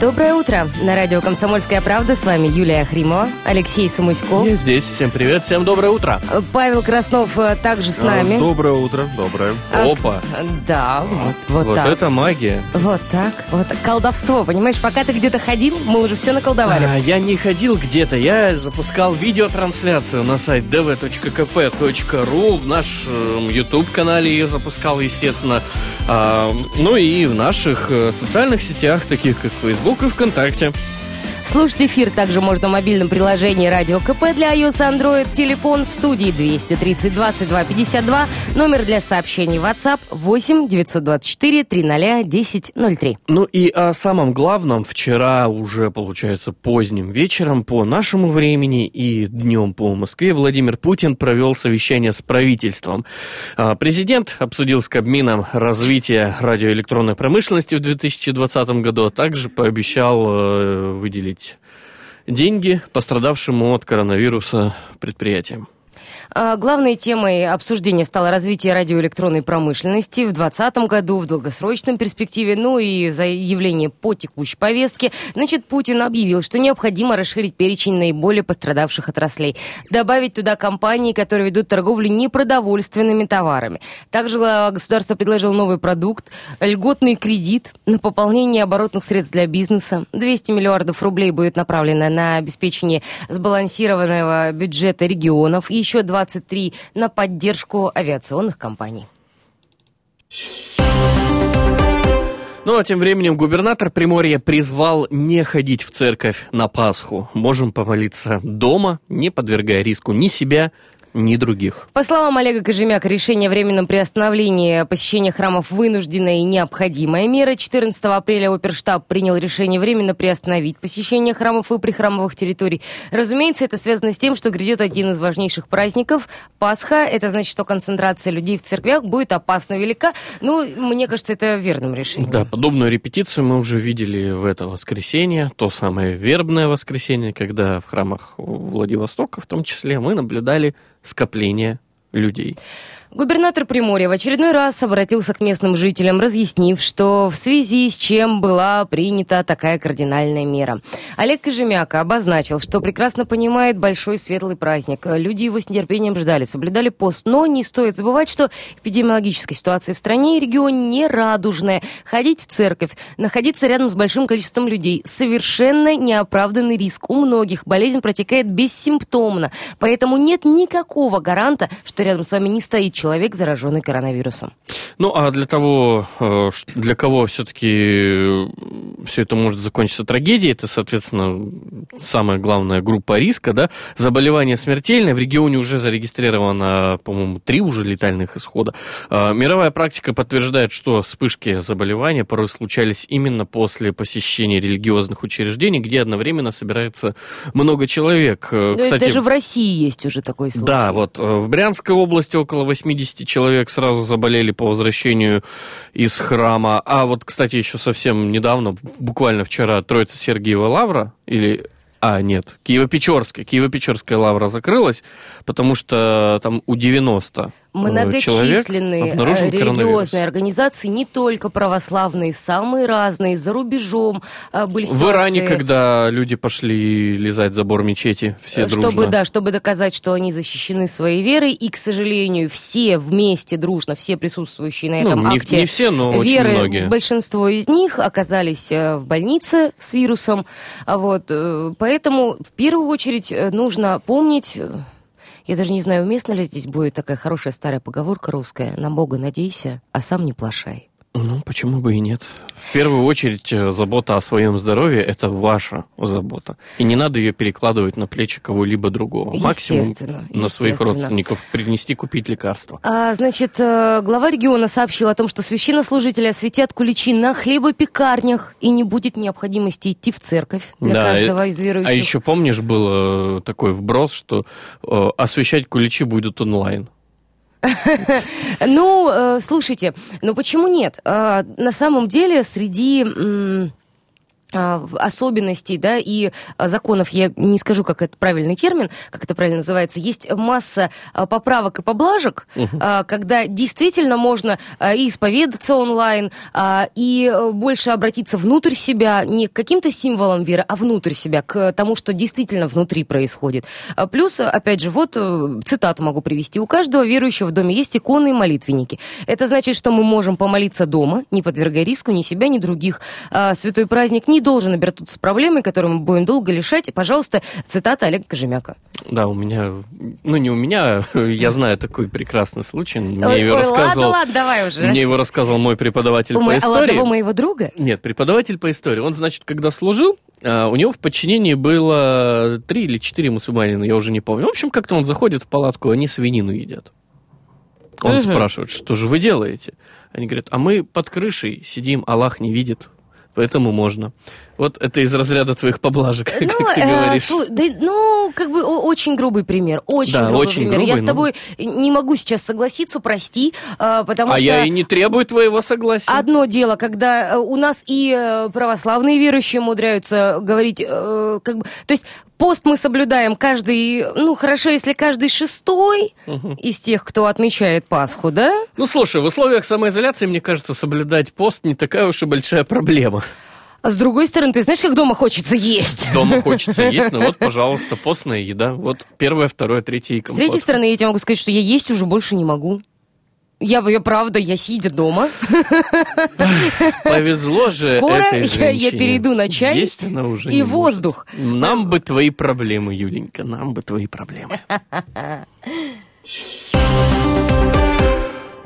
Доброе утро. На радио «Комсомольская правда» с вами Юлия Хримова, Алексей Самуськов. Я здесь. Всем привет, всем доброе утро. Павел Краснов э, также с нами. Доброе утро, доброе. А Опа. Да, вот, вот, Вот так. это магия. Вот так. Вот так. Колдовство, понимаешь? Пока ты где-то ходил, мы уже все наколдовали. А, я не ходил где-то, я запускал видеотрансляцию на сайт dv.kp.ru, в нашем YouTube-канале ее запускал, естественно. А, ну и в наших э, социальных сетях, таких как Facebook и ВКонтакте. Слушать эфир также можно в мобильном приложении «Радио КП» для iOS Android. Телефон в студии 230 22 52. Номер для сообщений WhatsApp 8 924 300 1003. Ну и о самом главном, вчера уже, получается, поздним вечером по нашему времени и днем по Москве Владимир Путин провел совещание с правительством. А, Президент обсудил с Кабмином развитие радиоэлектронной промышленности в 2020 году, а также пообещал э, выделить деньги пострадавшему от коронавируса предприятиям. А, Главной темой обсуждения стало развитие радиоэлектронной промышленности в 2020 году, в долгосрочном перспективе, ну и заявление по текущей повестке. Значит, Путин объявил, что необходимо расширить перечень наиболее пострадавших отраслей, добавить туда компании, которые ведут торговлю непродовольственными товарами. Также глава государства предложил новый продукт, льготный кредит на пополнение оборотных средств для бизнеса. 200 миллиардов рублей будет направлено на обеспечение сбалансированного бюджета регионов и еще 23 на поддержку авиационных компаний. Ну а тем временем губернатор Приморья призвал не ходить в церковь на Пасху. Можем помолиться дома, не подвергая риску ни себя, ни других. По словам Олега Кожемяка, решение о временном приостановлении посещения храмов вынужденная и необходимая мера. 14 апреля оперштаб принял решение временно приостановить посещение храмов и прихрамовых территорий. Разумеется, это связано с тем, что грядет один из важнейших праздников – Пасха. Это значит, что концентрация людей в церквях будет опасно велика. Ну, мне кажется, это верным решением. Да, подобную репетицию мы уже видели в это воскресенье, то самое вербное воскресенье, когда в храмах Владивостока в том числе мы наблюдали скопление людей. Губернатор Приморья в очередной раз обратился к местным жителям, разъяснив, что в связи с чем была принята такая кардинальная мера. Олег Кожемяка обозначил, что прекрасно понимает большой светлый праздник. Люди его с нетерпением ждали, соблюдали пост. Но не стоит забывать, что эпидемиологическая ситуация в стране и регионе не радужная. Ходить в церковь, находиться рядом с большим количеством людей – совершенно неоправданный риск. У многих болезнь протекает бессимптомно. Поэтому нет никакого гаранта, что рядом с вами не стоит человек, зараженный коронавирусом. Ну, а для того, э, для кого все-таки все это может закончиться трагедией, это, соответственно, самая главная группа риска, да, заболевание смертельное, в регионе уже зарегистрировано, по-моему, три уже летальных исхода. А, Мировая практика подтверждает, что вспышки заболевания порой случались именно после посещения религиозных учреждений, где одновременно собирается много человек. Э, Ну, это Даже в России есть уже такой случай. да, вот э, в Брянской области около 80 человек сразу заболели по возвращению из храма. А вот, кстати, еще совсем недавно, буквально вчера, Троица Сергиева Лавра, или... А, нет, Киево-Печорская. Киево-Печорская лавра закрылась, потому что там у 90 человек Многочисленные обнаружен э, религиозные организации, не только православные, самые разные, за рубежом э, были В ситуации. Иране, когда люди пошли лизать забор мечети, все э, чтобы, дружно. да, чтобы доказать, что они защищены своей верой, и, к сожалению, все вместе дружно, все присутствующие на Ну, этом не, акте не все, но очень веры, многие. большинство из них оказались в больнице с вирусом. А Вот, поэтому в первую очередь нужно помнить, я даже не знаю, уместно ли здесь будет такая хорошая старая поговорка русская, на Бога надейся, а сам не плашай. Ну, почему бы и нет? В первую очередь, э, забота о своем здоровье – это ваша забота. И не надо ее перекладывать на плечи кого-либо другого. Максимум Естественно, на своих естественно. родственников принести, купить лекарства. А, значит, э, глава региона сообщил о том, что священнослужители осветят куличи на хлебопекарнях, и не будет необходимости идти в церковь для Да, каждого и- из верующих. А еще помнишь, был э, такой вброс, что э, освещать куличи будут онлайн. Ну, э, слушайте, ну почему нет? А, на самом деле среди особенностей, да, и а, законов, я не скажу, как это правильный термин, как это правильно называется, есть масса а, поправок и поблажек, угу. когда действительно можно и исповедаться онлайн, и больше обратиться внутрь себя, не к каким-то символам веры, а внутрь себя, к тому, что действительно внутри происходит. Плюс, опять же, вот э, цитату могу привести. У каждого верующего в доме есть иконы и молитвенники. Это значит, что мы можем помолиться дома, не подвергая риску ни себя, ни других. Святой праздник не должен обернуться проблемой, которую мы будем долго лишать. Пожалуйста, цитата Олега Кожемяка. Да, у меня, ну не у меня, я знаю такой прекрасный случай. Мне ой, его ой, рассказывал, ладно, ладно, давай уже. Мне его рассказывал мой преподаватель у по истории. Одного моего друга? Нет, преподаватель по истории. Он, значит, когда служил, а, у него в подчинении было три или четыре мусульманина, я уже не помню. В общем, как-то он заходит в палатку, они свинину едят. Он угу. спрашивает, что же вы делаете? Они говорят, а мы под крышей сидим, Аллах не видит, поэтому можно. Вот это из разряда твоих поблажек, ну, как ты э, говоришь. Слу- да, ну, как бы очень грубый пример. Очень да, грубый очень пример. Грубый, я с тобой но... не могу сейчас согласиться, прости, э, потому а что... А я и не требую твоего согласия. Одно дело, когда э, у нас и э, православные верующие умудряются говорить, э, как бы... То есть пост мы соблюдаем каждый, ну, хорошо, если каждый шестой угу. из тех, кто отмечает Пасху, да? Ну, слушай, в условиях самоизоляции, мне кажется, соблюдать пост не такая уж и большая проблема. А с другой стороны, ты знаешь, как дома хочется есть? Дома хочется есть, ну вот, пожалуйста, постная еда. Вот первое, второе, третье и компот. С третьей стороны, я тебе могу сказать, что я есть уже больше не могу. Я, я правда, я сидя дома. Повезло же Скоро этой я, я перейду на чай Есть она уже и воздух. Может. Нам бы твои проблемы, Юленька, нам бы твои проблемы.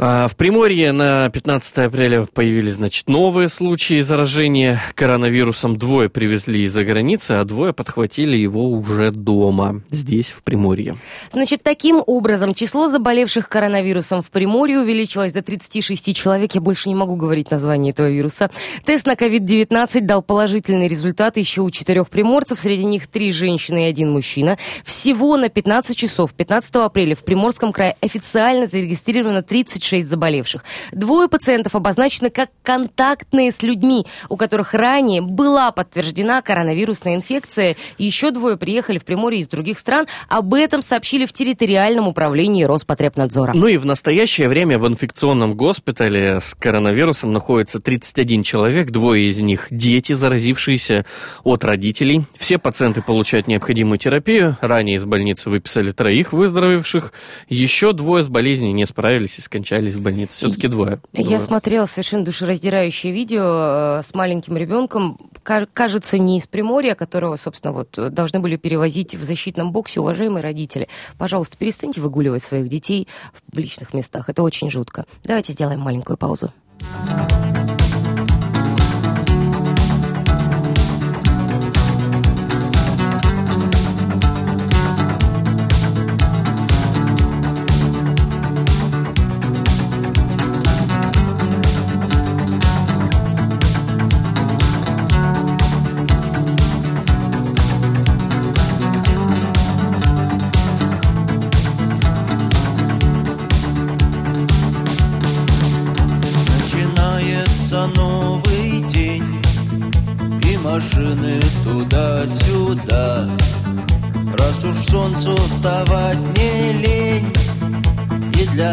А, в Приморье на 15 апреля появились, значит, новые случаи заражения коронавирусом. Двое привезли из-за границы, а двое подхватили его уже дома, здесь, в Приморье. Значит, таким образом, число заболевших коронавирусом в Приморье увеличилось до 36 человек. Я больше не могу говорить название этого вируса. Тест на COVID-19 дал положительный результат еще у четырех приморцев. Среди них три женщины и один мужчина. Всего на 15 часов 15 апреля в Приморском крае официально зарегистрировано 36 6 заболевших. Двое пациентов обозначены как контактные с людьми, у которых ранее была подтверждена коронавирусная инфекция. Еще двое приехали в Приморье из других стран. Об этом сообщили в территориальном управлении Роспотребнадзора. Ну и в настоящее время в инфекционном госпитале с коронавирусом находится 31 человек, двое из них дети, заразившиеся от родителей. Все пациенты получают необходимую терапию. Ранее из больницы выписали троих выздоровевших. Еще двое с болезнью не справились и скончались остались в больнице. Все-таки двое. Я двое. смотрела совершенно душераздирающее видео э, с маленьким ребенком. Кажется, не из Приморья, которого, собственно, вот должны были перевозить в защитном боксе уважаемые родители. Пожалуйста, перестаньте выгуливать своих детей в публичных местах. Это очень жутко. Давайте сделаем маленькую паузу.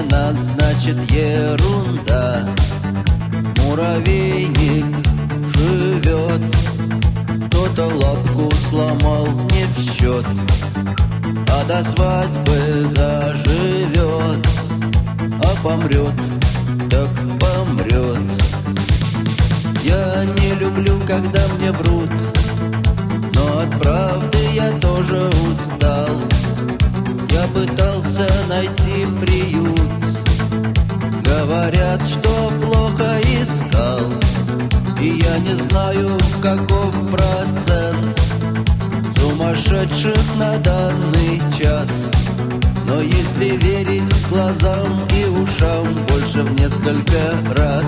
нас, значит ерунда. Муравейник живет. Кто-то лапку сломал не в счет. А до свадьбы заживет. А помрет, так помрет. Я не люблю, когда мне врут. Но от правды я тоже устал. Я пытался найти приют. Говорят, что плохо искал. И я не знаю, каков процент Сумасшедших на данный час. Но если верить глазам и ушам Больше в несколько раз.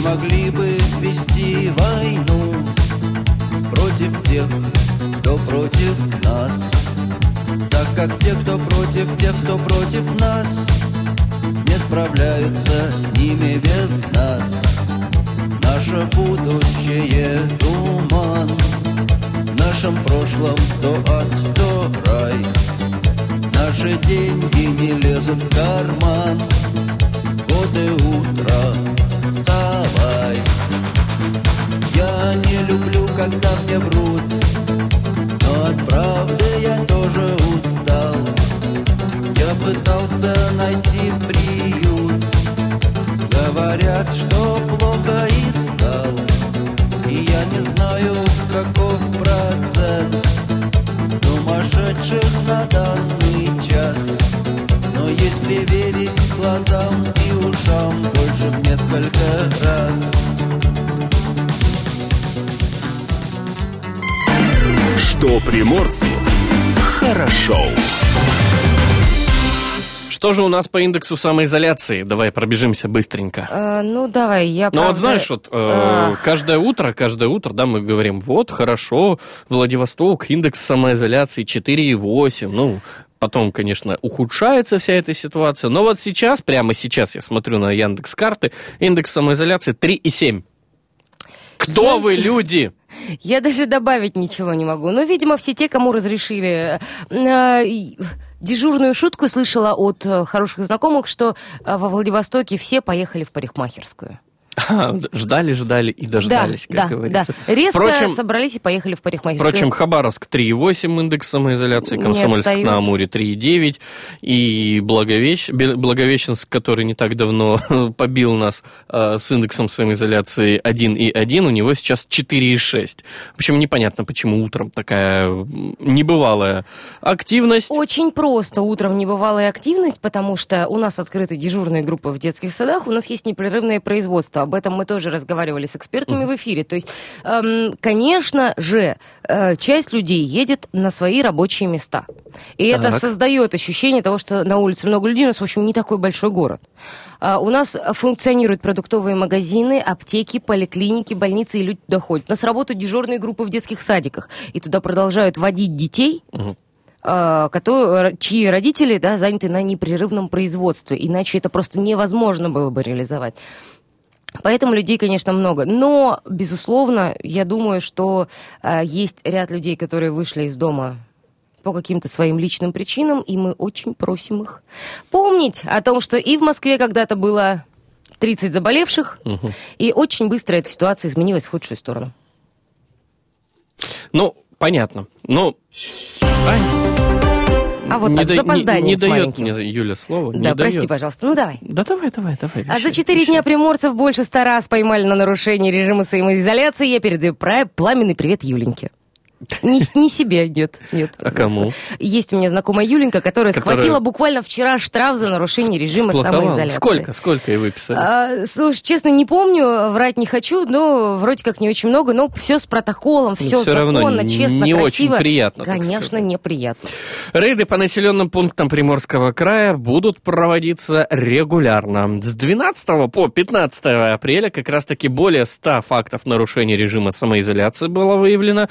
могли бы вести войну Против тех, кто против нас. Так как те, кто против тех, кто против нас Не справляются с ними без нас. Наше будущее туман В нашем прошлом то ад, то рай. Наши деньги не лезут в карман. Вот и утро. Не люблю, когда мне врут. Но от правды я тоже устал. Я пытался найти приют. Говорят, что плохо искал И я не знаю, каков процент. Сумасшедших на данный час. Но если верить глазам и ушам Больше в несколько раз Что приморцу хорошо. Что же у нас по индексу самоизоляции? Давай пробежимся быстренько. Э, ну, давай, я Ну правда- вот знаешь, вот э, каждое утро, каждое утро, да, мы говорим, вот, хорошо, Владивосток, индекс самоизоляции 4,8, ну, потом, конечно, ухудшается вся эта ситуация, но вот сейчас, прямо сейчас я смотрю на Яндекс карты, индекс самоизоляции 3,7. Кто Я- вы, люди? Я даже добавить ничего не могу. Ну, видимо, все те, кому разрешили. Э, Дежурную шутку слышала от э, хороших знакомых, что э, во Владивостоке все поехали в парикмахерскую. Ждали, ждали и дождались, да, как да, говорится. да. Резко Впрочем, собрались и поехали в парикмахерскую. Впрочем, Хабаровск 3,8 индекс самоизоляции, Комсомольск на Амуре 3,9 и Благовещ... Благовещенск, который не так давно побил нас э, с индексом самоизоляции 1,1, у него сейчас 4,6. В общем, непонятно, почему утром такая небывалая активность. Очень просто. Утром небывалая активность, потому что у нас открыты дежурные группы в детских садах, у нас есть непрерывное производство. Об этом мы тоже разговаривали с экспертами в эфире. То есть, эм, конечно же, э, часть людей едет на свои рабочие места. И это Так. создает ощущение того, что на улице много людей, у нас, в общем, не такой большой город. А, У нас функционируют продуктовые магазины, аптеки, поликлиники, больницы, и люди туда ходят. У нас работают дежурные группы в детских садиках, и туда продолжают водить детей, Мгм. а, кото- чьи родители да, заняты на непрерывном производстве, иначе это просто невозможно было бы реализовать. Поэтому людей, конечно, много. Но, безусловно, я думаю, что а, есть ряд людей, которые вышли из дома по каким-то своим личным причинам, и мы очень просим их помнить о том, что и в Москве когда-то было 30 заболевших, Мгм. и очень быстро эта ситуация изменилась в худшую сторону. Ну, понятно. Ну, Ань, А вот не так, да- с запозданием Не, не дает мне Юля слово. да, прости, дает. пожалуйста. Ну, давай. Да давай, давай, давай. А за вещай, четыре вещай. дня приморцев больше ста раз поймали на нарушение режима самоизоляции. Я передаю пламенный привет Юленьке. Не, не себе, нет, нет. А кому? Есть у меня знакомая Юленька, которая, Которая- схватила буквально вчера штраф за нарушение режима самоизоляции. Сколько? Сколько ей выписали? А, слушай, честно, не помню, врать не хочу, но вроде как не очень много, но все с протоколом, все Ну, равно законно, не- честно, не очень красиво. приятно, так Конечно, неприятно. Рейды по населенным пунктам Приморского края будут проводиться регулярно. С 12 по 15 апреля как раз-таки более 100 фактов нарушения режима самоизоляции было выявлено.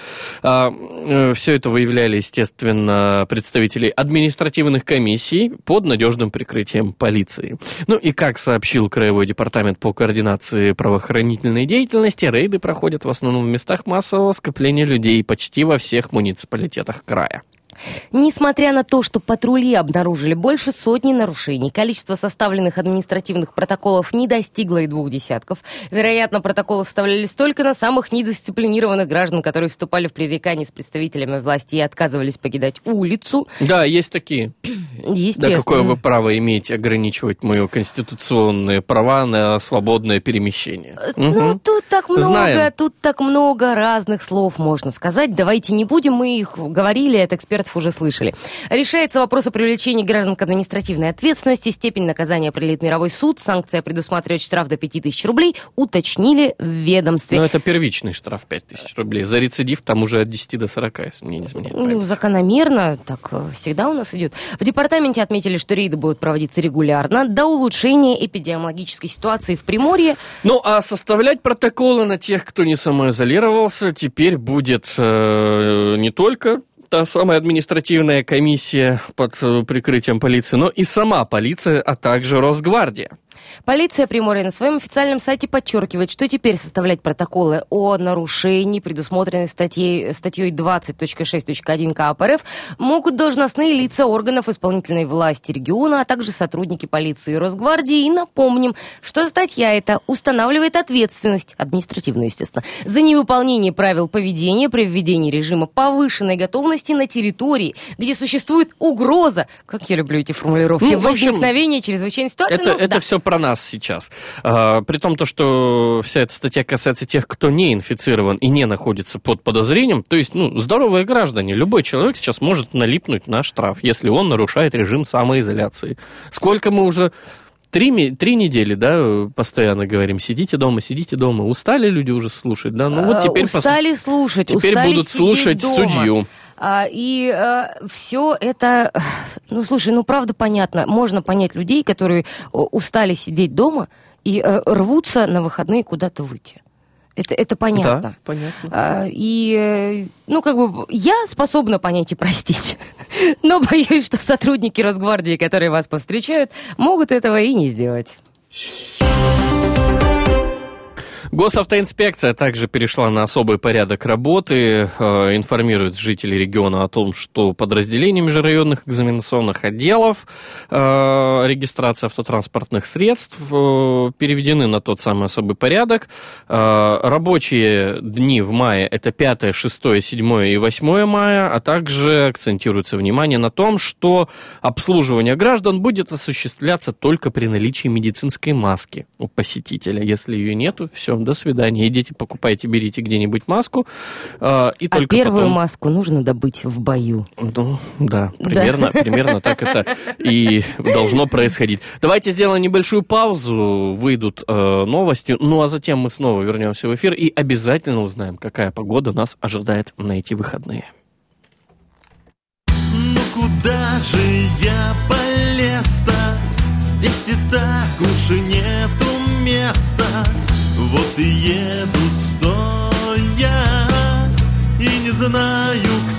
Все это выявляли, естественно, представители административных комиссий под надежным прикрытием полиции. Ну и как сообщил Краевой департамент по координации правоохранительной деятельности, рейды проходят в основном в местах массового скопления людей почти во всех муниципалитетах края. Несмотря на то, что патрули обнаружили больше сотни нарушений, количество составленных административных протоколов не достигло и двух десятков. Вероятно, протоколы составлялись только на самых недисциплинированных граждан, которые вступали в пререкание с представителями власти и отказывались покидать улицу. Да, есть такие. Естественно. Да какое вы право имеете ограничивать мои конституционные права на свободное перемещение? Ну, Мгм. тут так много, Знаем. тут так много разных слов можно сказать. Давайте не будем, мы их говорили, от экспертов уже слышали. Решается вопрос о привлечении граждан к административной ответственности, степень наказания определит мировой суд, санкция предусматривает штраф до 5000 рублей, уточнили в ведомстве. Ну, это первичный штраф 5000 рублей. За рецидив там уже от 10 до 40, если мне не изменяет Ну, закономерно, так э, всегда у нас идет. В департаменте департаменте отметили, что рейды будут проводиться регулярно до улучшения эпидемиологической ситуации в Приморье. Ну, а составлять протоколы на тех, кто не самоизолировался, теперь будет э, не только та самая административная комиссия под э, прикрытием полиции, но и сама полиция, а также Росгвардия. Полиция Приморья на своем официальном сайте подчеркивает, что теперь составлять протоколы о нарушении, предусмотренной статьей, статьей 20.6.1 КАП РФ, могут должностные лица органов исполнительной власти региона, а также сотрудники полиции и Росгвардии. И напомним, что статья эта устанавливает ответственность, административную, естественно, за невыполнение правил поведения при введении режима повышенной готовности на территории, где существует угроза, как я люблю эти формулировки, Ну, общем, возникновения чрезвычайной ситуации. Это, Ну, это да. все про нас сейчас. А, при том, то, что вся эта статья касается тех, кто не инфицирован и не находится под подозрением, то есть, ну, здоровые граждане, любой человек сейчас может налипнуть на штраф, если он нарушает режим самоизоляции. Сколько мы уже... Три, три недели, да, постоянно говорим, сидите дома, сидите дома. Устали люди уже слушать, да? Ну вот Э, теперь, пос- устали слушать, теперь устали будут слушать дома. судью. А, и все это, ну слушай, ну правда понятно, можно понять людей, которые о, устали сидеть дома и э, рвутся на выходные куда-то выйти. Это, это понятно. Да, понятно. А, и, э, ну, как бы, я способна понять и простить. Но боюсь, что сотрудники Росгвардии, которые вас повстречают, могут этого и не сделать. Госавтоинспекция также перешла на особый порядок работы, э, информирует жителей региона о том, что подразделения межрайонных экзаменационных отделов э, регистрации автотранспортных средств э, переведены на тот самый особый порядок. Э, рабочие дни в мае это 5, 6, 7 и 8 мая, а также акцентируется внимание на том, что обслуживание граждан будет осуществляться только при наличии медицинской маски у посетителя. Если ее нету, все, до свидания. Идите, покупайте, берите где-нибудь маску. э, и А только первую потом... маску нужно добыть в бою. Ну, да, примерно, примерно так это и должно происходить. Давайте сделаем небольшую паузу, выйдут э, новости, ну а затем мы снова вернемся в эфир и обязательно узнаем, какая погода нас ожидает на эти выходные. Ну куда же я полез-то? Здесь и так уж и нету места. Вот и еду стоя И не знаю, кто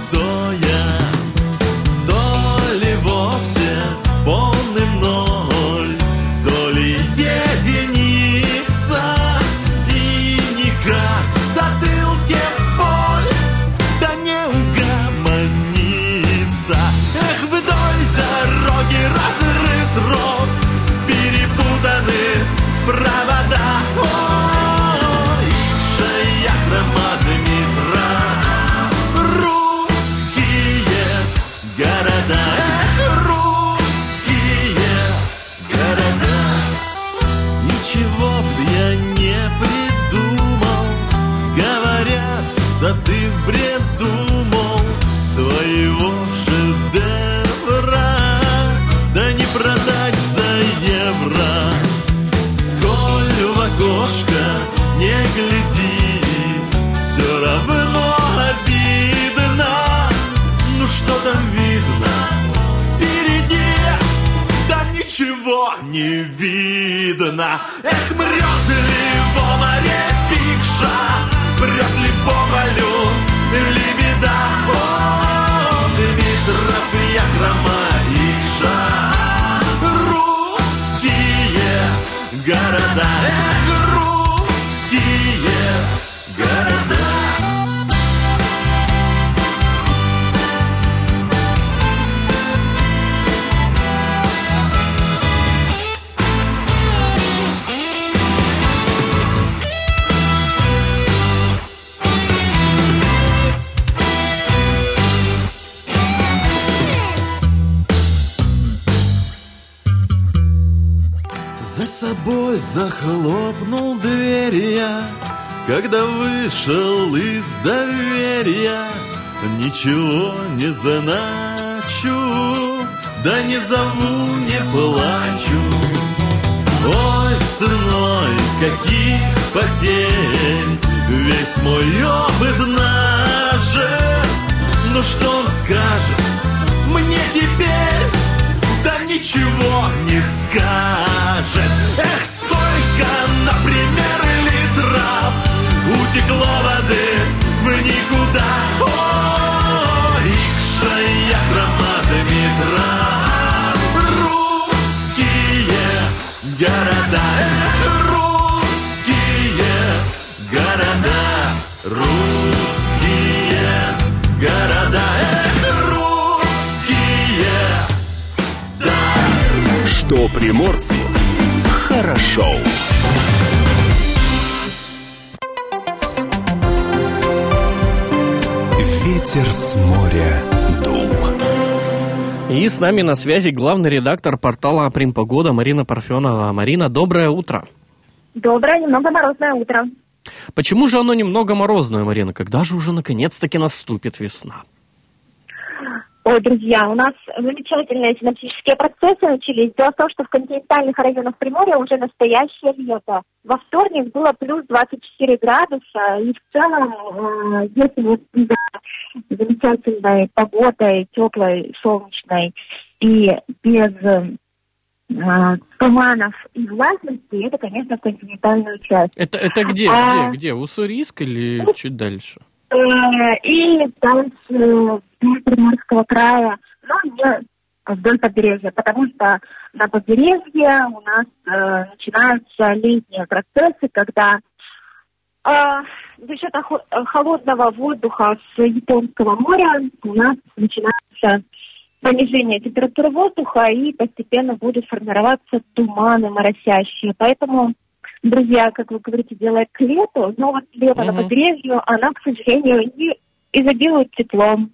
that собой захлопнул дверь я, Когда вышел из доверия. Ничего не заначу, да не зову, не плачу. Ой, ценой каких потерь Весь мой опыт нажит Ну что он скажет мне теперь да ничего не скажет. Эх, сколько, например, литров утекло воды в никуда. О, рикша хрома Дмитра. Хорошо. Ветер с моря дул. И с нами на связи главный редактор портала «Примпогода» Марина Парфенова. Марина, доброе утро. Доброе, немного морозное утро. Почему же оно немного морозное, Марина? Когда же уже наконец-таки наступит весна? Ой, друзья, у нас замечательные синаптические процессы начались. Дело в том, что в континентальных районах Приморья уже настоящее лето. Во вторник было плюс 24 градуса, и в целом, э, если вот за замечательной погодой, теплой, солнечной и без э, туманов и влажности, это, конечно, в континентальную часть. Это, это где? А- Где? Где? Уссурийск или чуть дальше? Э, и дальше вдоль Приморского края, но не вдоль побережья, потому что на побережье у нас э, начинаются летние процессы, когда э, за счет э, холодного воздуха с Японского моря у нас начинается понижение температуры воздуха и постепенно будут формироваться туманы моросящие. Поэтому, друзья, как вы говорите, делает к лету, но вот лето на Мгм. побережью, она, к сожалению, не изобилует теплом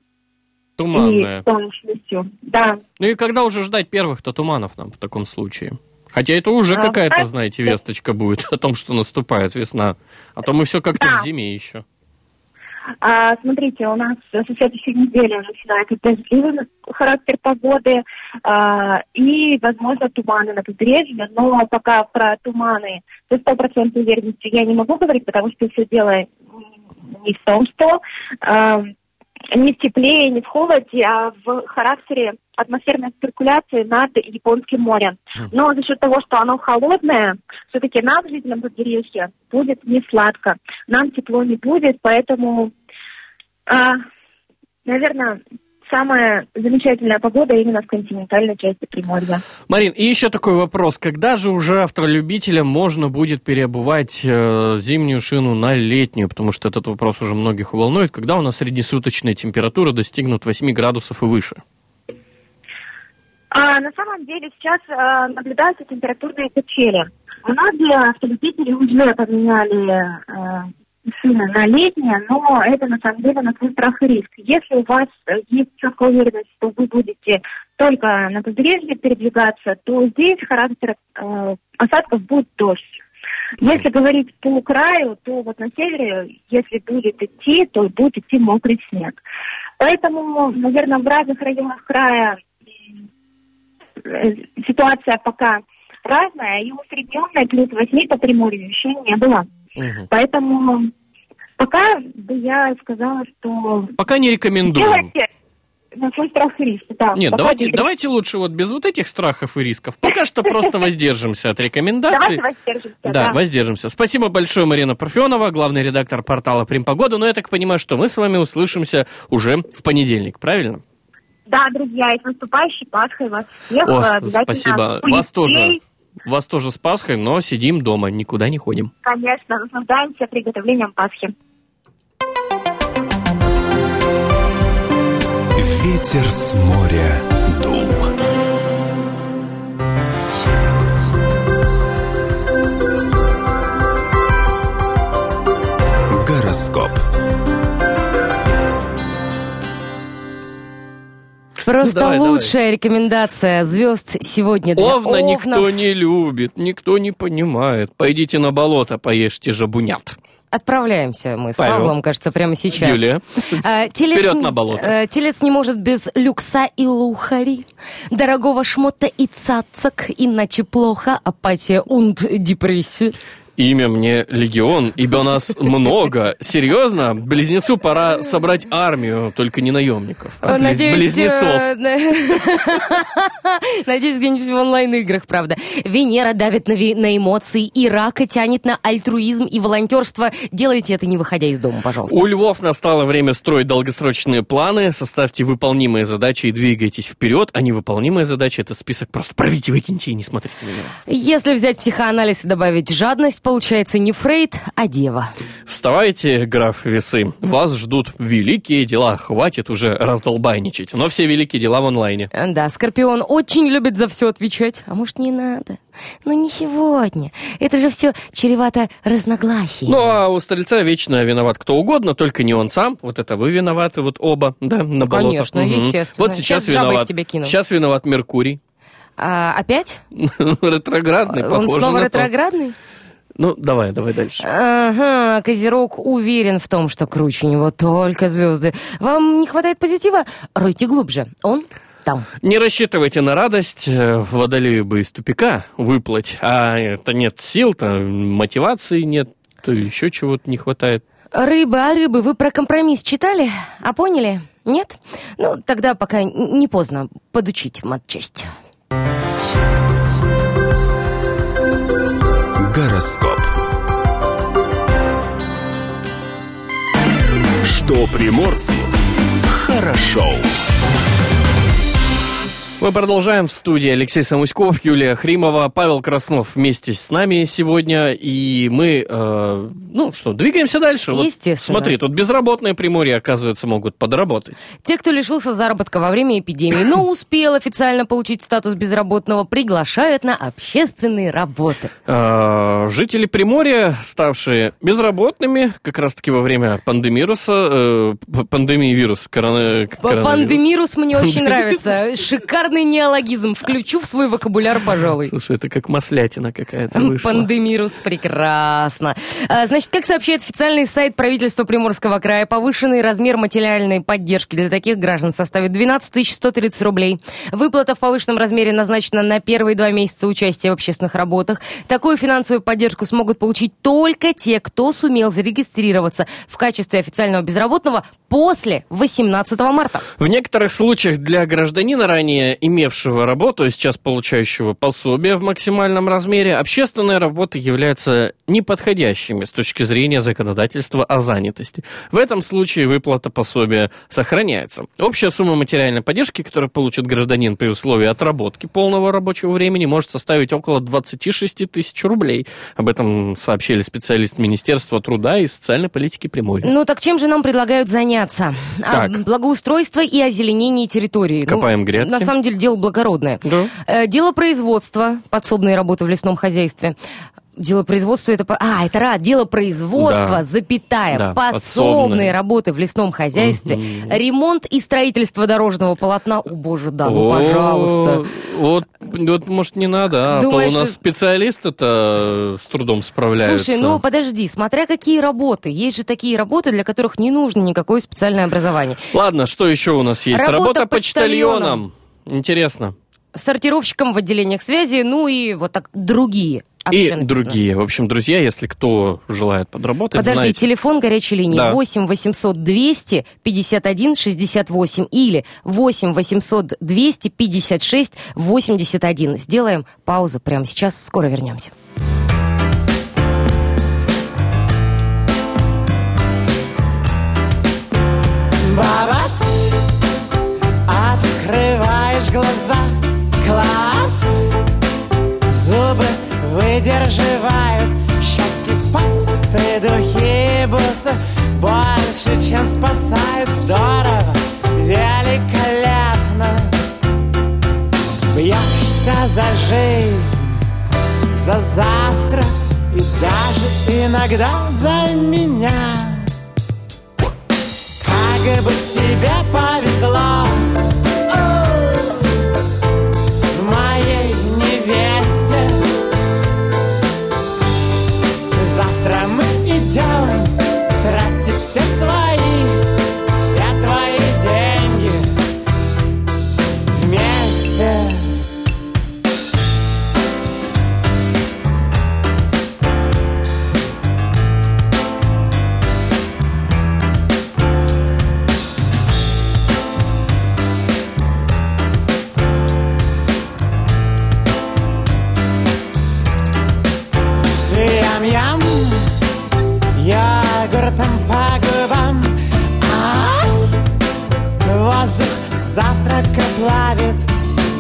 Туманное. и солнечностью. Да. Ну и когда уже ждать первых-то туманов нам в таком случае? Хотя это уже А, какая-то, знаете, весточка будет о том, что наступает весна. А то мы все как-то Да. в зиме еще. А, смотрите, у нас со следующей недели начинается дождливый характер погоды а, и, возможно, туманы на побережье, но пока про туманы со стопроцентной уверенностью я не могу говорить, потому что все дело не в том, что а, не в тепле, не в холоде, а в характере атмосферной циркуляции над Японским морем. Но за счет того, что оно холодное, все-таки нам, жителям побережья, будет не сладко. Нам тепло не будет, поэтому, а, наверное, самая замечательная погода именно в континентальной части Приморья. Марин, и еще такой вопрос. Когда же уже автолюбителям можно будет переобувать э, зимнюю шину на летнюю? Потому что этот вопрос уже многих волнует. Когда у нас среднесуточная температура достигнут 8 градусов и выше? А, на самом деле сейчас а, наблюдаются температурные качели. Многие автолюбители уже поменяли а, шины на летние, но это на самом деле на свой страх и риск. Если у вас э, есть четкая уверенность, что вы будете только на побережье передвигаться, то здесь характер э, осадков будет дождь. Если говорить по краю, то вот на севере, если будет идти, то будет идти мокрый снег. Поэтому, наверное, в разных районах края э, ситуация пока разная, и усредненная плюс 8 по Приморью еще не было. Мгм. Поэтому пока бы я сказала, что Пока не рекомендуем. делайте на свой страх и риск. Да, Нет, давайте, без- давайте лучше вот без вот этих страхов и рисков. Пока что просто воздержимся от рекомендаций. Давайте воздержимся. Да, да. воздержимся. Спасибо большое, Марина Парфенова, главный редактор портала Примпогода. Но я так понимаю, что мы с вами услышимся уже в понедельник, правильно? Да, друзья, и с наступающей Пасхой вас всех О, спасибо. Вас тоже. Вас тоже с Пасхой, но сидим дома, никуда не ходим. Конечно, наслаждаемся приготовлением Пасхи. Ветер с моря дул. Гороскоп. Просто давай, лучшая рекомендация звезд сегодня для Овна никто овнов. не любит, никто не понимает. Пойдите на болото, поешьте жабунят. Отправляемся мы с Павел. Павлом, кажется, прямо сейчас. Юлия. А, телец, Вперед на болото. э, телец не может без люкса и лухари, дорогого шмота и цацок, иначе плохо, апатия und депрессия. Имя мне Легион, ибо нас много. Серьезно? Близнецу пора собрать армию, только не наемников, а близ- Надеюсь, близнецов. э, на- Надеюсь, где-нибудь в онлайн-играх, правда. Венера давит на, ви- на эмоции, и рака тянет на альтруизм и волонтерство. Делайте это, не выходя из дома, пожалуйста. У львов настало время строить долгосрочные планы, составьте выполнимые задачи и двигайтесь вперед, а невыполнимые задачи этот список просто порвите, выкиньте и не смотрите на него. Если взять психоанализ и добавить жадность, получается не Фрейд, а дева. Вставайте, граф Весы, вас ждут великие дела, хватит уже раздолбайничать. Но все великие дела в онлайне. Да, Скорпион очень любит за все отвечать. А может, не надо? Ну, не сегодня. Это же все чревато разногласиями. Ну, а у Стрельца вечно виноват кто угодно, только не он сам. Вот это вы виноваты, вот оба, да, на болото. конечно, Мгм. естественно. Вот сейчас, Сейчас виноват. тебе кину. Сейчас виноват Меркурий. А, опять? Ретроградный, Он похоже снова на то. Ну, давай, давай дальше. Ага, Козерог уверен в том, что круче него только звезды. Вам не хватает позитива? Ройте глубже. Он там. Не рассчитывайте на радость, э, водолею бы из тупика выплыть, а это нет сил-то, мотивации нет, то еще чего-то не хватает. Рыбы, а рыбы, вы про компромисс читали? А поняли? Нет? Ну, тогда пока не поздно подучить матчасть. Гороскоп. Что приморцу хорошо. Мы продолжаем в студии Алексей Самуськов, Юлия Хримова, Павел Краснов вместе с нами сегодня. И мы, э, ну что, двигаемся дальше. Вот Естественно. смотри, тут безработные Приморье, оказывается, могут подработать. Те, кто лишился заработка во время эпидемии, но успел официально получить статус безработного, приглашают на общественные работы. Э, жители Приморья, ставшие безработными, как раз-таки во время пандемируса, э, пандемии вируса, корона, коронавирус. Пандемирус мне очень нравится. Шикарный неологизм. Включу в свой вокабуляр, пожалуй. Слушай, это как маслятина какая-то вышла. Пандемирус, прекрасно. А, Значит, как сообщает официальный сайт правительства Приморского края, повышенный размер материальной поддержки для таких граждан составит 12 130 рублей. Выплата в повышенном размере назначена на первые два месяца участия в общественных работах. Такую финансовую поддержку смогут получить только те, кто сумел зарегистрироваться в качестве официального безработного после 18 марта. В некоторых случаях для гражданина, ранее имевшего работу и сейчас получающего пособие в максимальном размере, общественные работы являются неподходящими с точки зрения законодательства о занятости. В этом случае выплата пособия сохраняется. Общая сумма материальной поддержки, которую получит гражданин при условии отработки полного рабочего времени, может составить около 26 тысяч рублей. Об этом сообщили специалисты Министерства труда и социальной политики Приморья. Ну так чем же нам предлагают заняться? А, Так. благоустройство и озеленение территории. Ну, Копаем грядки. На самом деле дело благородное. Да. Э, Дело производства, подсобные работы в лесном хозяйстве. Дело производства это... А, это рад. Дело производства, Да. запятая, Да, подсобные подсобные. работы в лесном хозяйстве, ремонт и строительство дорожного полотна. О, боже, да, ну, пожалуйста. Вот, вот, может, не надо, а Думаешь, то у нас специалисты-то с трудом справляются. Слушай, ну подожди, смотря какие работы. Есть же такие работы, для которых не нужно никакое специальное образование. Ладно, что еще у нас есть? Работа почтальоном. Интересно. Сортировщиком в отделениях связи, ну и вот так другие. И написано. другие. В общем, друзья, если кто желает подработать, Подожди, знаете. телефон горячей линии Да. 8 800 200 51 68 или 8 800 256 81. Сделаем паузу прямо сейчас, скоро вернемся. Открываешь глаза, клац, зубы выдерживают, щетки, пасты, духи, бусы, больше, чем спасают, здорово, великолепно. Бьешься за жизнь, за завтра и даже иногда за меня. Как бы тебе повезло Тратить все давит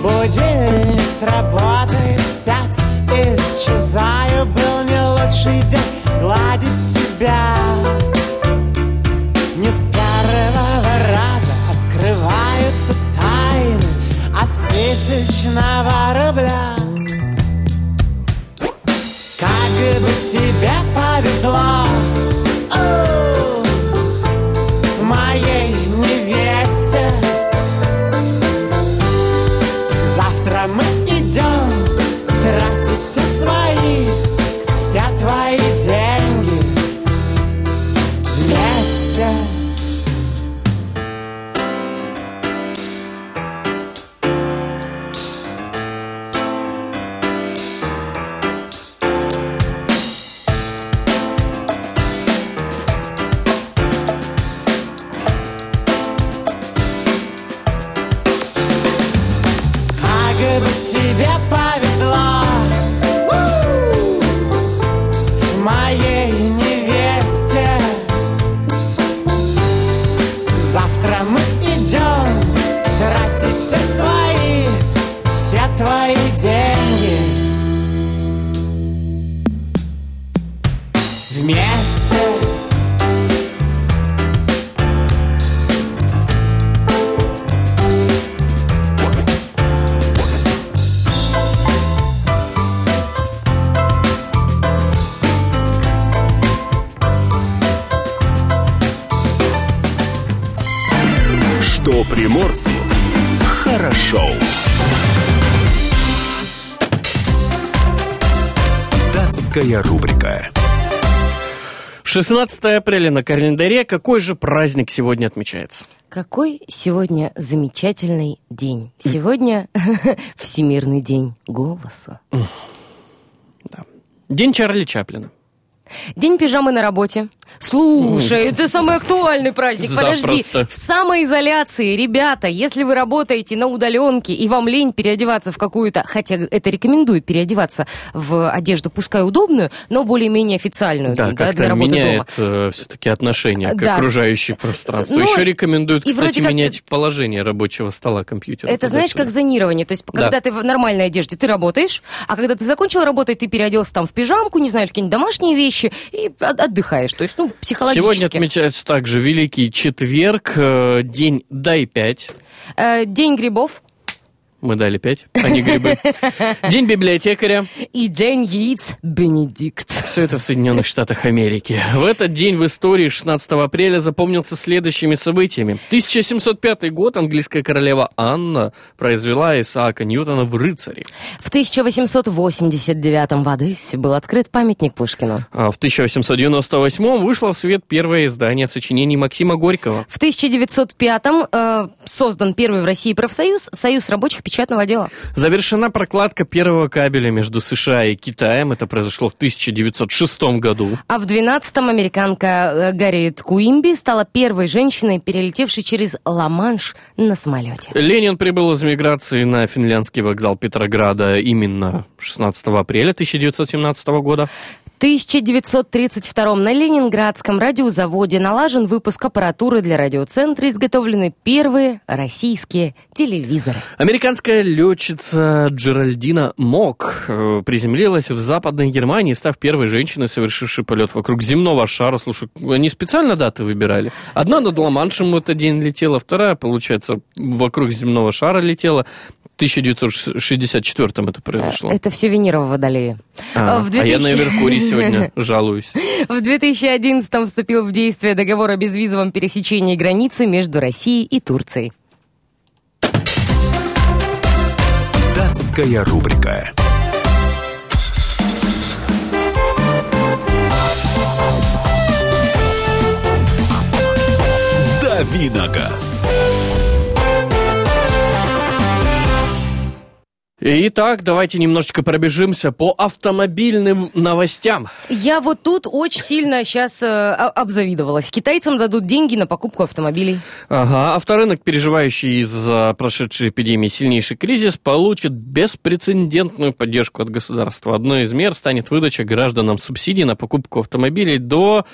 Будильник сработает. Пять Исчезаю, был не лучший день. Гладить тебя Не с первого раза Датская рубрика. 16 апреля на календаре. Какой же праздник сегодня отмечается? Какой сегодня замечательный день. Сегодня Всемирный день голоса. День Чарли Чаплина. День пижамы на работе. Слушай, это самый актуальный праздник. Подожди, в самоизоляции, ребята, если вы работаете на удаленке и вам лень переодеваться в какую-то, хотя это рекомендует переодеваться в одежду, пускай удобную, но более-менее официальную Да, да, для работы дома. меняет все-таки отношение к Да. окружающему пространству. Еще рекомендуют, и кстати, менять положение рабочего стола компьютера. Это знаешь, как зонирование. То есть, Да. когда ты в нормальной одежде, ты работаешь, а когда ты закончил работать, ты переоделся там в пижамку, не знаю, какие-нибудь домашние вещи и от- отдыхаешь. То есть, ну, психологически. Сегодня отмечается также Великий Четверг, э, день «Дай пять». Э, День грибов Мы дали пять, а не грибы. День библиотекаря. и день яиц Бенедикт. Все это в Соединенных Штатах Америки. В этот день в истории 16 апреля запомнился следующими событиями. 1705 год английская королева Анна произвела Исаака Ньютона в рыцари. В 1889 в Одессе был открыт памятник Пушкину. А в 1898 вышло в свет первое издание сочинений Максима Горького. В 1905 э, создан первый в России профсоюз Союз рабочих печатного дела. Завершена прокладка первого кабеля между США и Китаем. Это произошло в 1906 году. А в 12-м американка э, Гарриет Куимби стала первой женщиной, перелетевшей через Ла-Манш на самолете. Ленин прибыл из миграции на финляндский вокзал Петрограда именно 16 апреля 1917 года. В 1932 на Ленинградском радиозаводе налажен выпуск аппаратуры для радиоцентра, изготовлены первые российские телевизоры. Американская летчица Джеральдина Мок э, приземлилась в Западной Германии, став первой женщиной, совершившей полет вокруг земного шара. Слушай, они специально даты выбирали. Одна над Ла-Маншем в этот день летела, вторая, получается, вокруг земного шара летела. В 1964 это произошло. Это все Венера в Водолее. А, в а я 2000 на Меркурий сегодня жалуюсь. В 2011 вступил в действие договор о безвизовом пересечении границы между Россией и Турцией. Датская рубрика. Давиногаз. Итак, давайте немножечко пробежимся по автомобильным новостям. Я вот тут очень сильно сейчас обзавидовалась. Китайцам дадут деньги на покупку автомобилей. Ага, авторынок, переживающий из-за прошедшей эпидемии сильнейший кризис, получит беспрецедентную поддержку от государства. Одной из мер станет выдача гражданам субсидий на покупку автомобилей до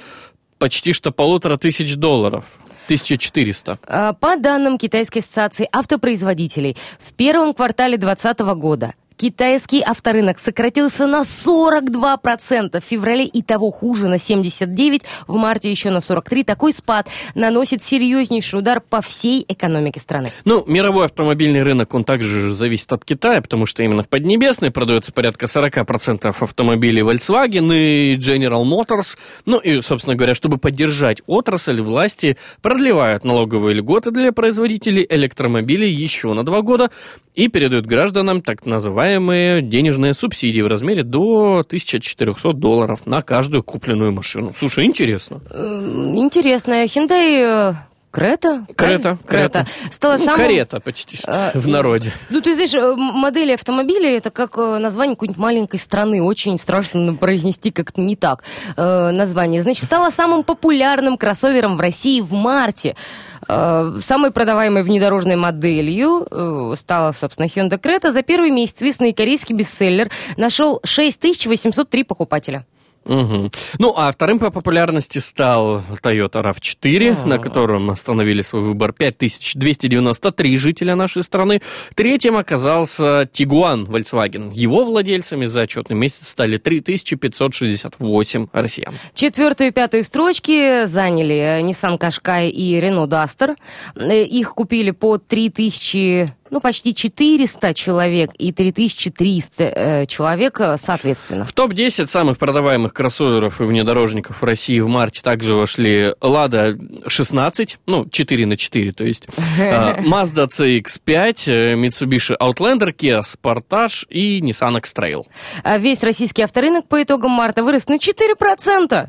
почти что полутора тысяч долларов. 1400. А, По данным Китайской ассоциации автопроизводителей, в первом квартале 2020 года китайский авторынок сократился на 42%, в феврале и того хуже на 79%, в марте еще на 43%. Такой спад наносит серьезнейший удар по всей экономике страны. Ну, мировой автомобильный рынок, он также зависит от Китая, потому что именно в Поднебесной продается порядка 40% автомобилей Volkswagen и General Motors. Ну и, собственно говоря, чтобы поддержать отрасль, власти продлевают налоговые льготы для производителей электромобилей еще на два года и передают гражданам так называемые денежные субсидии в размере до 1400 долларов на каждую купленную машину. Слушай, интересно. М, Интересно, Hyundai Крета? Крета, правильно? Крета. Стала Ну, самым... карета почти что А, в народе. Ну, ты знаешь, э, модели автомобилей это как э, название какой-нибудь маленькой страны. Очень страшно произнести как-то не так э, название. Значит, стала самым популярным кроссовером в России в марте. Э, Самой продаваемой внедорожной моделью э, стала, собственно, Hyundai Creta. За первый месяц весны корейский бестселлер нашел 6803 покупателя. Мгм. Ну, а вторым по популярности стал Toyota RAV4, на котором остановили свой выбор 5293 жителя нашей страны. Третьим оказался Tiguan Volkswagen. Его владельцами за отчетный месяц стали 3568 россиян. Четвертую и пятую строчки заняли Nissan Qashqai и Renault Duster. Э, Их купили по 3000, ну, почти 400 человек и 3300 э, человек э, соответственно. В топ-10 самых продаваемых кроссоверов и внедорожников в России в марте также вошли Lada 16, ну, 4 на 4, то есть э, Mazda CX-5, э, Mitsubishi Outlander, Kia Sportage и Nissan X-Trail. А Весь российский авторынок по итогам марта вырос на 4%.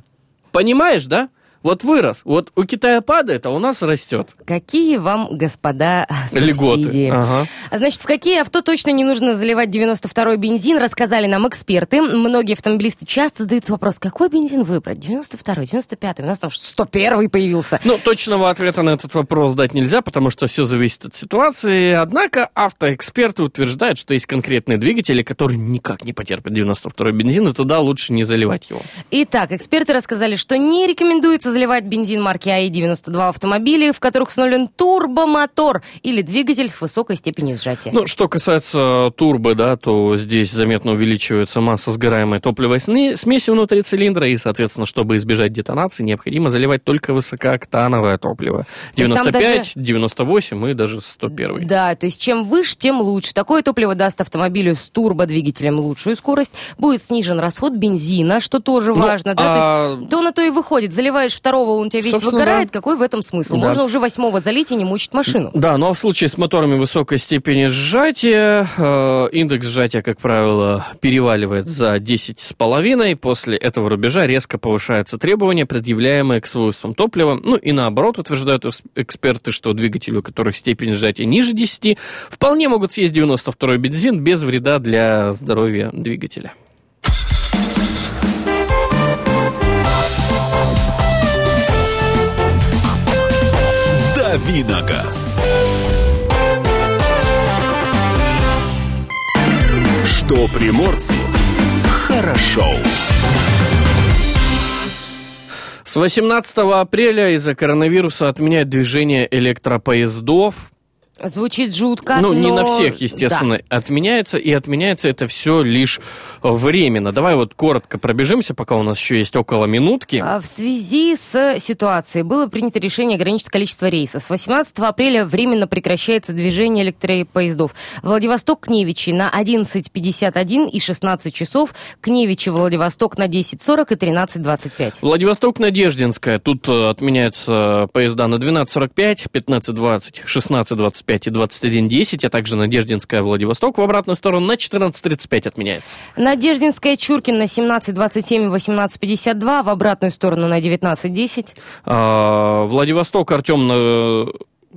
Понимаешь, да? Вот вырос. Вот у Китая падает, а у нас растет. Какие вам, господа, Льготы. субсидии? Ага. А Значит, в какие авто точно не нужно заливать 92-й бензин, рассказали нам эксперты. Многие автомобилисты часто задаются вопрос, какой бензин выбрать? 92-й, 95-й? У нас там 101-й появился. Ну, точного ответа на этот вопрос дать нельзя, потому что все зависит от ситуации. Однако автоэксперты утверждают, что есть конкретные двигатели, которые никак не потерпят 92-й бензин, и туда лучше не заливать его. Итак, эксперты рассказали, что не рекомендуется заливать бензин марки АИ-92 в автомобили, в которых установлен турбомотор или двигатель с высокой степенью сжатия. Ну, что касается турбо, да, то здесь заметно увеличивается масса сгораемой топливной сне- смеси внутри цилиндра, и, соответственно, чтобы избежать детонации, необходимо заливать только высокооктановое топливо. То есть там 95, 98 и даже 101. Да, то есть чем выше, тем лучше. Такое топливо даст автомобилю с турбодвигателем лучшую скорость, будет снижен расход бензина, что тоже Ну, важно. Да? а- То есть, то на то и выходит. Заливаешь второго, он у тебя весь Собственно, выгорает, да. какой в этом смысл? Да. Можно уже восьмого залить и не мучить машину. Да, но в случае с моторами высокой степени сжатия, э, индекс сжатия, как правило, переваливает за 10,5. После этого рубежа резко повышаются требования, предъявляемые к свойствам топлива. Ну и наоборот, утверждают эксперты, что двигатели, у которых степень сжатия ниже 10, вполне могут съесть 92-й бензин без вреда для здоровья двигателя. Давиногаз. Что приморцу хорошо. С 18 апреля из-за коронавируса отменяют движение электропоездов. Звучит жутко, Ну, не на но- всех, естественно, отменяется, и отменяется это все лишь временно. Давай вот коротко пробежимся, пока у нас еще есть около минутки. А В связи с ситуацией было принято решение ограничить количество рейсов. С 18 апреля временно прекращается движение электропоездов. Владивосток-Кневичи на 11.51 и 16 часов, Кневичи-Владивосток на 10.40 и 13.25. Владивосток-Надеждинская. Тут э, отменяются поезда на 12.45, 15.20, 16.25 и 21.10, а также Надеждинская-Владивосток в обратную сторону на 14.35 отменяется. Надеждинская Чуркин на 17.27 и 18.52, в обратную сторону на 19.10. А, Владивосток, Артем, на...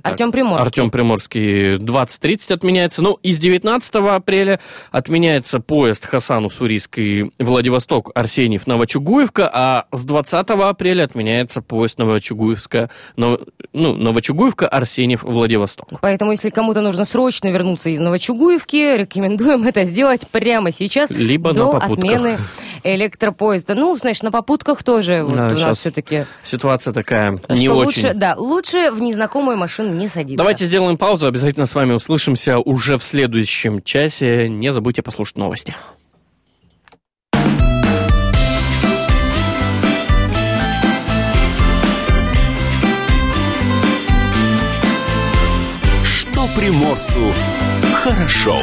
Артем Приморский. Артем Приморский 20.30 отменяется. Ну, из 19 апреля отменяется поезд Хасан Уссурийский Владивосток Арсеньев Новочугуевка, а с 20 апреля отменяется поезд Новочугуевска, Нов- ну, Новочугуевка Арсеньев Владивосток. Поэтому, если кому-то нужно срочно вернуться из Новочугуевки, рекомендуем это сделать прямо сейчас, Либо до на попутках. отмены электропоезда. Ну, знаешь, на попутках тоже вот Да, у нас все-таки... Ситуация такая не что очень. лучше, да, лучше в незнакомую не садиться. Давайте сделаем паузу, обязательно с вами услышимся уже в следующем часе. Не забудьте послушать новости. Что приморцу хорошо.